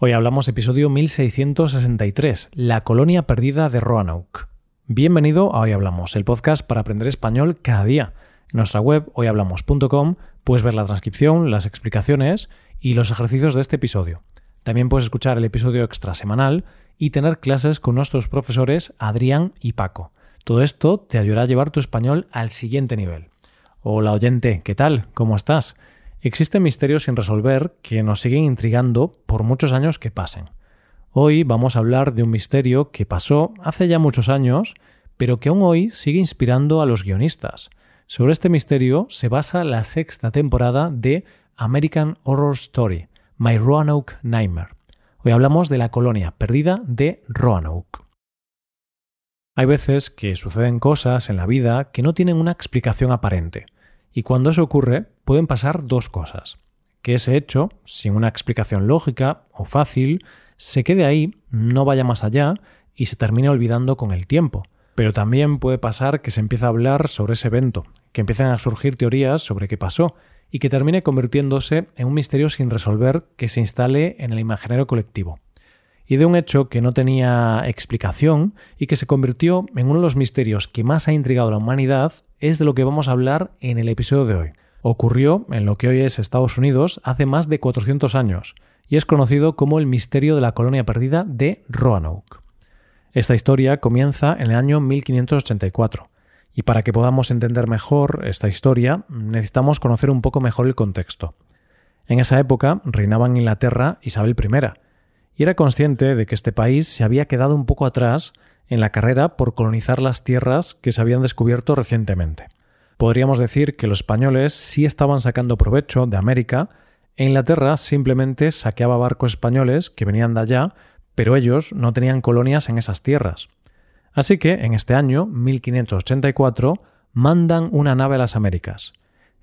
Hoy hablamos episodio 1663, La colonia perdida de Roanoke. Bienvenido a Hoy Hablamos, el podcast para aprender español cada día. En nuestra web hoyhablamos.com puedes ver la transcripción, las explicaciones y los ejercicios de este episodio. También puedes escuchar el episodio extra semanal y tener clases con nuestros profesores Adrián y Paco. Todo esto te ayudará a llevar tu español al siguiente nivel. Hola oyente, ¿qué tal? ¿Cómo estás? Existen misterios sin resolver que nos siguen intrigando por muchos años que pasen. Hoy vamos a hablar de un misterio que pasó hace ya muchos años, pero que aún hoy sigue inspirando a los guionistas. Sobre este misterio se basa la sexta temporada de American Horror Story, My Roanoke Nightmare. Hoy hablamos de la colonia perdida de Roanoke. Hay veces que suceden cosas en la vida que no tienen una explicación aparente. Y cuando eso ocurre, pueden pasar dos cosas. Que ese hecho, sin una explicación lógica o fácil, se quede ahí, no vaya más allá y se termine olvidando con el tiempo. Pero también puede pasar que se empiece a hablar sobre ese evento, que empiecen a surgir teorías sobre qué pasó y que termine convirtiéndose en un misterio sin resolver que se instale en el imaginario colectivo y de un hecho que no tenía explicación y que se convirtió en uno de los misterios que más ha intrigado a la humanidad, es de lo que vamos a hablar en el episodio de hoy. Ocurrió en lo que hoy es Estados Unidos hace más de 400 años y es conocido como el misterio de la colonia perdida de Roanoke. Esta historia comienza en el año 1584 y para que podamos entender mejor esta historia necesitamos conocer un poco mejor el contexto. En esa época reinaba en Inglaterra Isabel I, y era consciente de que este país se había quedado un poco atrás en la carrera por colonizar las tierras que se habían descubierto recientemente. Podríamos decir que los españoles sí estaban sacando provecho de América e Inglaterra simplemente saqueaba barcos españoles que venían de allá, pero ellos no tenían colonias en esas tierras. Así que, en este año, 1584, mandan una nave a las Américas.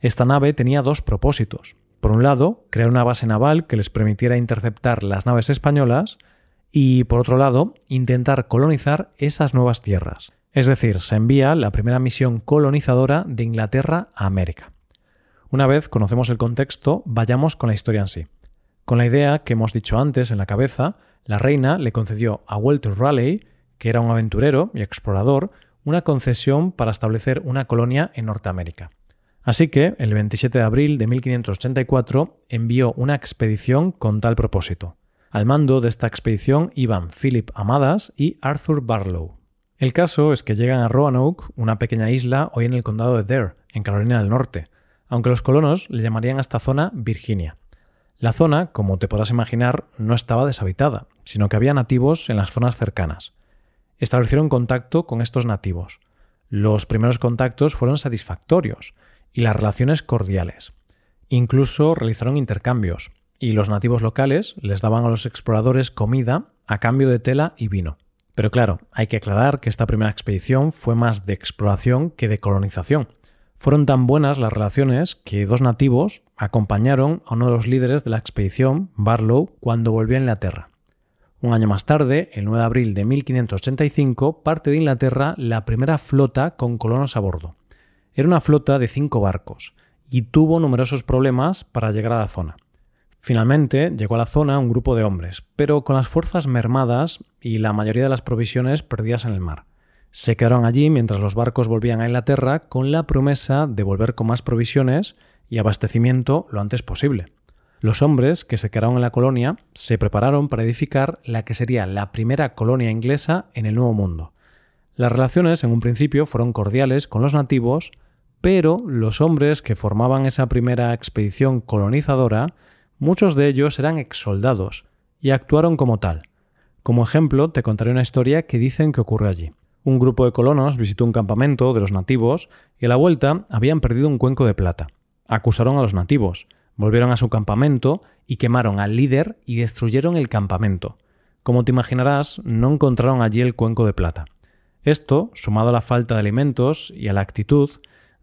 Esta nave tenía dos propósitos. Por un lado, crear una base naval que les permitiera interceptar las naves españolas y, por otro lado, intentar colonizar esas nuevas tierras. Es decir, se envía la primera misión colonizadora de Inglaterra a América. Una vez conocemos el contexto, vayamos con la historia en sí. Con la idea que hemos dicho antes en la cabeza, la reina le concedió a Walter Raleigh, que era un aventurero y explorador, una concesión para establecer una colonia en Norteamérica. Así que, el 27 de abril de 1584, envió una expedición con tal propósito. Al mando de esta expedición iban Philip Amadas y Arthur Barlow. El caso es que llegan a Roanoke, una pequeña isla hoy en el condado de Dare, en Carolina del Norte, aunque los colonos le llamarían a esta zona Virginia. La zona, como te podrás imaginar, no estaba deshabitada, sino que había nativos en las zonas cercanas. Establecieron contacto con estos nativos. Los primeros contactos fueron satisfactorios, y las relaciones cordiales. Incluso realizaron intercambios, y los nativos locales les daban a los exploradores comida a cambio de tela y vino. Pero claro, hay que aclarar que esta primera expedición fue más de exploración que de colonización. Fueron tan buenas las relaciones que dos nativos acompañaron a uno de los líderes de la expedición, Barlow, cuando volvió a Inglaterra. Un año más tarde, el 9 de abril de 1585, parte de Inglaterra la primera flota con colonos a bordo. Era una flota de cinco barcos y tuvo numerosos problemas para llegar a la zona. Finalmente llegó a la zona un grupo de hombres, pero con las fuerzas mermadas y la mayoría de las provisiones perdidas en el mar. Se quedaron allí mientras los barcos volvían a Inglaterra con la promesa de volver con más provisiones y abastecimiento lo antes posible. Los hombres que se quedaron en la colonia se prepararon para edificar la que sería la primera colonia inglesa en el Nuevo Mundo. Las relaciones en un principio fueron cordiales con los nativos, pero los hombres que formaban esa primera expedición colonizadora, muchos de ellos eran exsoldados y actuaron como tal. Como ejemplo, te contaré una historia que dicen que ocurre allí. Un grupo de colonos visitó un campamento de los nativos y a la vuelta habían perdido un cuenco de plata. Acusaron a los nativos, volvieron a su campamento y quemaron al líder y destruyeron el campamento. Como te imaginarás, no encontraron allí el cuenco de plata. Esto, sumado a la falta de alimentos y a la actitud,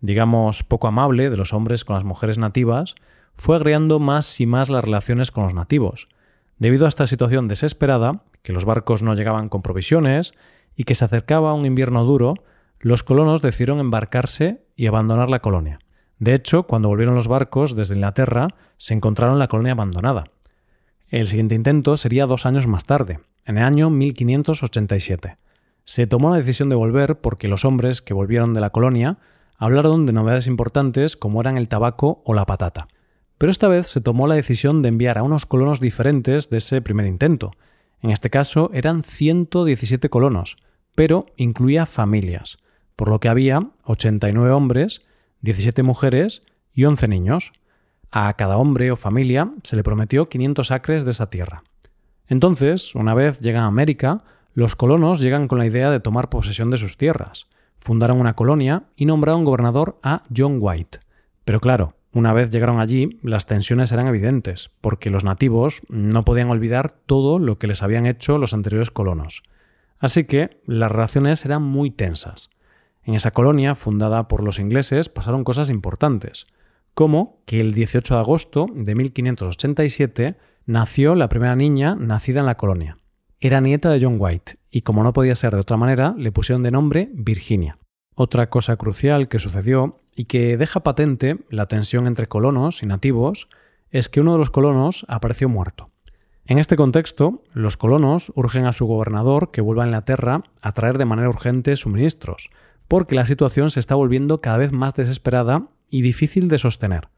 digamos, poco amable de los hombres con las mujeres nativas, fue agriando más y más las relaciones con los nativos. Debido a esta situación desesperada, que los barcos no llegaban con provisiones y que se acercaba un invierno duro, los colonos decidieron embarcarse y abandonar la colonia. De hecho, cuando volvieron los barcos desde Inglaterra, se encontraron la colonia abandonada. El siguiente intento sería dos años más tarde, en el año 1587. Se tomó la decisión de volver porque los hombres que volvieron de la colonia hablaron de novedades importantes como eran el tabaco o la patata. Pero esta vez se tomó la decisión de enviar a unos colonos diferentes de ese primer intento. En este caso eran 117 colonos, pero incluía familias, por lo que había 89 hombres, 17 mujeres y 11 niños. A cada hombre o familia se le prometió 500 acres de esa tierra. Entonces, una vez llegan a América, los colonos llegan con la idea de tomar posesión de sus tierras. Fundaron una colonia y nombraron gobernador a John White. Pero claro, una vez llegaron allí, las tensiones eran evidentes, porque los nativos no podían olvidar todo lo que les habían hecho los anteriores colonos. Así que las relaciones eran muy tensas. En esa colonia, fundada por los ingleses, pasaron cosas importantes como que el 18 de agosto de 1587 nació la primera niña nacida en la colonia. Era nieta de John White y como no podía ser de otra manera, le pusieron de nombre Virginia. Otra cosa crucial que sucedió y que deja patente la tensión entre colonos y nativos es que uno de los colonos apareció muerto. En este contexto, los colonos urgen a su gobernador que vuelva a Inglaterra a traer de manera urgente suministros, porque la situación se está volviendo cada vez más desesperada y difícil de sostener.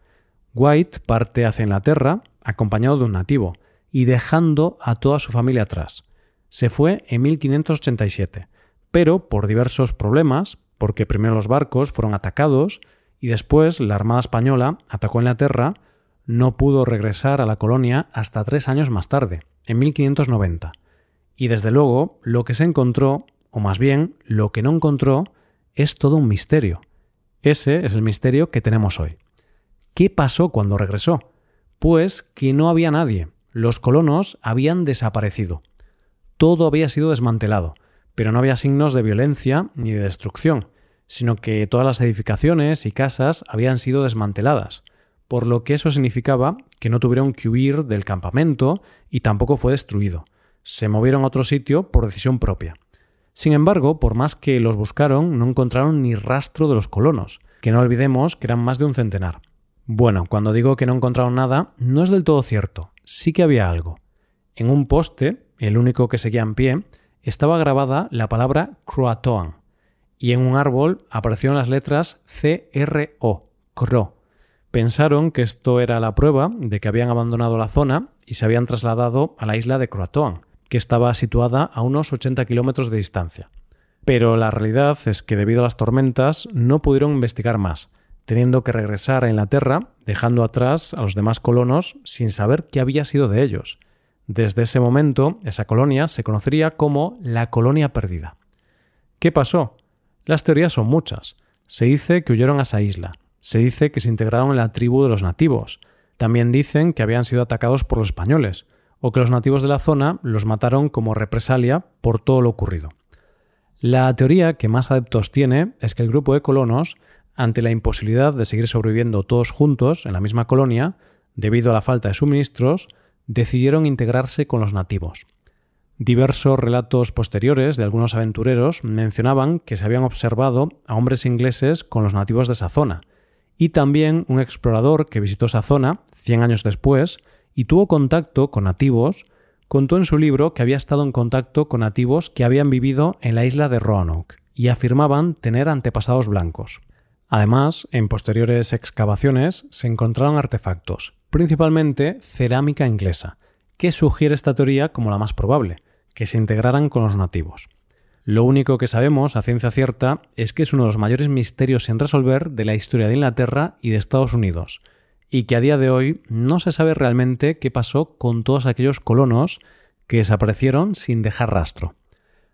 White parte hacia Inglaterra acompañado de un nativo y dejando a toda su familia atrás. Se fue en 1587, pero por diversos problemas, porque primero los barcos fueron atacados y después la Armada Española atacó Inglaterra, no pudo regresar a la colonia hasta tres años más tarde, en 1590. Y desde luego lo que se encontró, o más bien lo que no encontró, es todo un misterio. Ese es el misterio que tenemos hoy. ¿Qué pasó cuando regresó? Pues que no había nadie. Los colonos habían desaparecido. Todo había sido desmantelado, pero no había signos de violencia ni de destrucción, sino que todas las edificaciones y casas habían sido desmanteladas, por lo que eso significaba que no tuvieron que huir del campamento y tampoco fue destruido. Se movieron a otro sitio por decisión propia. Sin embargo, por más que los buscaron, no encontraron ni rastro de los colonos, que no olvidemos que eran más de un centenar. Bueno, cuando digo que no encontraron nada, no es del todo cierto, sí que había algo. En un poste, el único que seguía en pie, estaba grabada la palabra Croatoan, y en un árbol aparecieron las letras C-R-O, CRO. Pensaron que esto era la prueba de que habían abandonado la zona y se habían trasladado a la isla de Croatoan, que estaba situada a unos 80 kilómetros de distancia. Pero la realidad es que debido a las tormentas no pudieron investigar más, teniendo que regresar a Inglaterra, dejando atrás a los demás colonos sin saber qué había sido de ellos. Desde ese momento, esa colonia se conocería como la colonia perdida. ¿Qué pasó? Las teorías son muchas. Se dice que huyeron a esa isla, se dice que se integraron en la tribu de los nativos, también dicen que habían sido atacados por los españoles, o que los nativos de la zona los mataron como represalia por todo lo ocurrido. La teoría que más adeptos tiene es que el grupo de colonos, ante la imposibilidad de seguir sobreviviendo todos juntos en la misma colonia, debido a la falta de suministros, decidieron integrarse con los nativos. Diversos relatos posteriores de algunos aventureros mencionaban que se habían observado a hombres ingleses con los nativos de esa zona, y también un explorador que visitó esa zona, 100 años después, y tuvo contacto con nativos, contó en su libro que había estado en contacto con nativos que habían vivido en la isla de Roanoke y afirmaban tener antepasados blancos. Además, en posteriores excavaciones se encontraron artefactos, principalmente cerámica inglesa, que sugiere esta teoría como la más probable, que se integraran con los nativos. Lo único que sabemos a ciencia cierta es que es uno de los mayores misterios sin resolver de la historia de Inglaterra y de Estados Unidos, y que a día de hoy no se sabe realmente qué pasó con todos aquellos colonos que desaparecieron sin dejar rastro.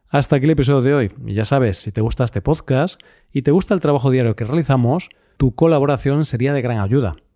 Hasta aquí el episodio de hoy. Ya sabes, si te gusta este podcast y te gusta el trabajo diario que realizamos, tu colaboración sería de gran ayuda.